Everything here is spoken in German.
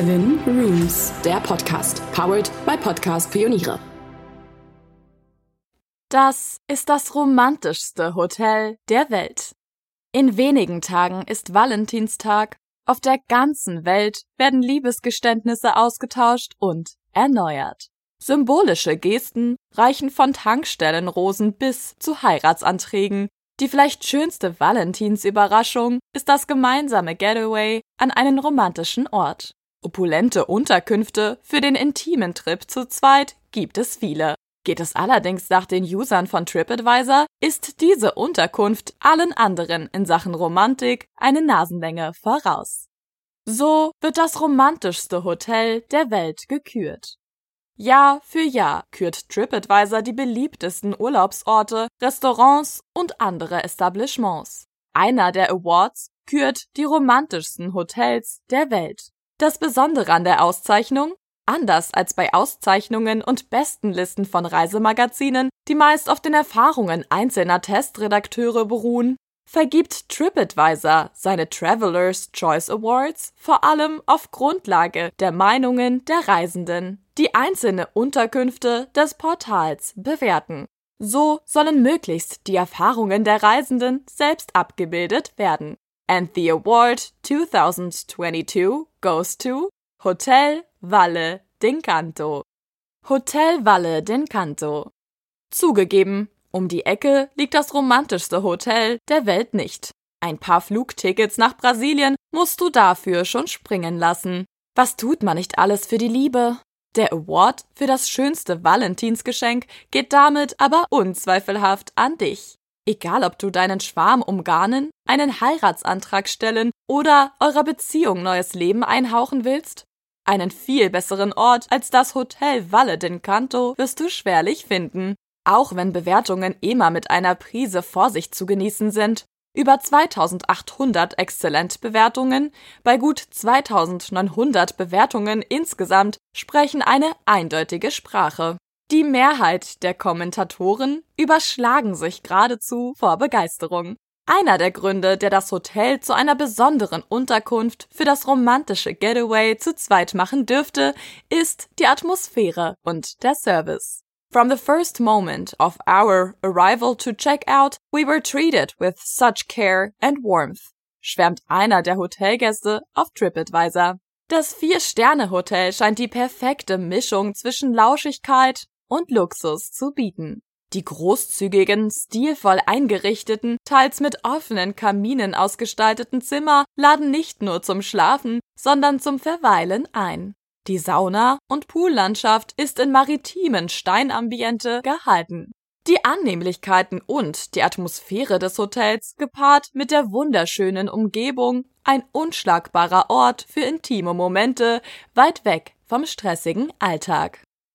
Seven Rooms, der Podcast, powered by Podcast Pioniere. Das ist das romantischste Hotel der Welt. In wenigen Tagen ist Valentinstag. Auf der ganzen Welt werden Liebesgeständnisse ausgetauscht und erneuert. Symbolische Gesten reichen von Tankstellenrosen bis zu Heiratsanträgen. Die vielleicht schönste Valentinsüberraschung ist das gemeinsame Getaway an einen romantischen Ort. Opulente Unterkünfte für den intimen Trip zu zweit gibt es viele. Geht es allerdings nach den Usern von TripAdvisor, ist diese Unterkunft allen anderen in Sachen Romantik eine Nasenlänge voraus. So wird das romantischste Hotel der Welt gekürt. Jahr für Jahr kürt TripAdvisor die beliebtesten Urlaubsorte, Restaurants und andere Establishments. Einer der Awards kürt die romantischsten Hotels der Welt. Das Besondere an der Auszeichnung? Anders als bei Auszeichnungen und Bestenlisten von Reisemagazinen, die meist auf den Erfahrungen einzelner Testredakteure beruhen, vergibt TripAdvisor seine Travelers Choice Awards vor allem auf Grundlage der Meinungen der Reisenden, die einzelne Unterkünfte des Portals bewerten. So sollen möglichst die Erfahrungen der Reisenden selbst abgebildet werden. And the award 2022 goes to Hotel Valle d'Encanto. Hotel Valle d'Encanto. Zugegeben, um die Ecke liegt das romantischste Hotel der Welt nicht. Ein paar Flugtickets nach Brasilien musst du dafür schon springen lassen. Was tut man nicht alles für die Liebe? Der Award für das schönste Valentinsgeschenk geht damit aber unzweifelhaft an dich. Egal, ob du deinen Schwarm umgarnen, einen Heiratsantrag stellen oder eurer Beziehung neues Leben einhauchen willst, einen viel besseren Ort als das Hotel Valle d'Encanto wirst du schwerlich finden. Auch wenn Bewertungen immer mit einer Prise Vorsicht zu genießen sind. Über 2800 Exzellent-Bewertungen bei gut 2900 Bewertungen insgesamt sprechen eine eindeutige Sprache. Die Mehrheit der Kommentatoren überschlagen sich geradezu vor Begeisterung. Einer der Gründe, der das Hotel zu einer besonderen Unterkunft für das romantische Getaway zu zweit machen dürfte, ist die Atmosphäre und der Service. From the first moment of our arrival to check out, we were treated with such care and warmth, schwärmt einer der Hotelgäste auf TripAdvisor. Das Vier-Sterne-Hotel scheint die perfekte Mischung zwischen Lauschigkeit und Luxus zu bieten. Die großzügigen, stilvoll eingerichteten, teils mit offenen Kaminen ausgestalteten Zimmer laden nicht nur zum Schlafen, sondern zum Verweilen ein. Die Sauna- und Poollandschaft ist in maritimen Steinambiente gehalten. Die Annehmlichkeiten und die Atmosphäre des Hotels gepaart mit der wunderschönen Umgebung, ein unschlagbarer Ort für intime Momente, weit weg vom stressigen Alltag.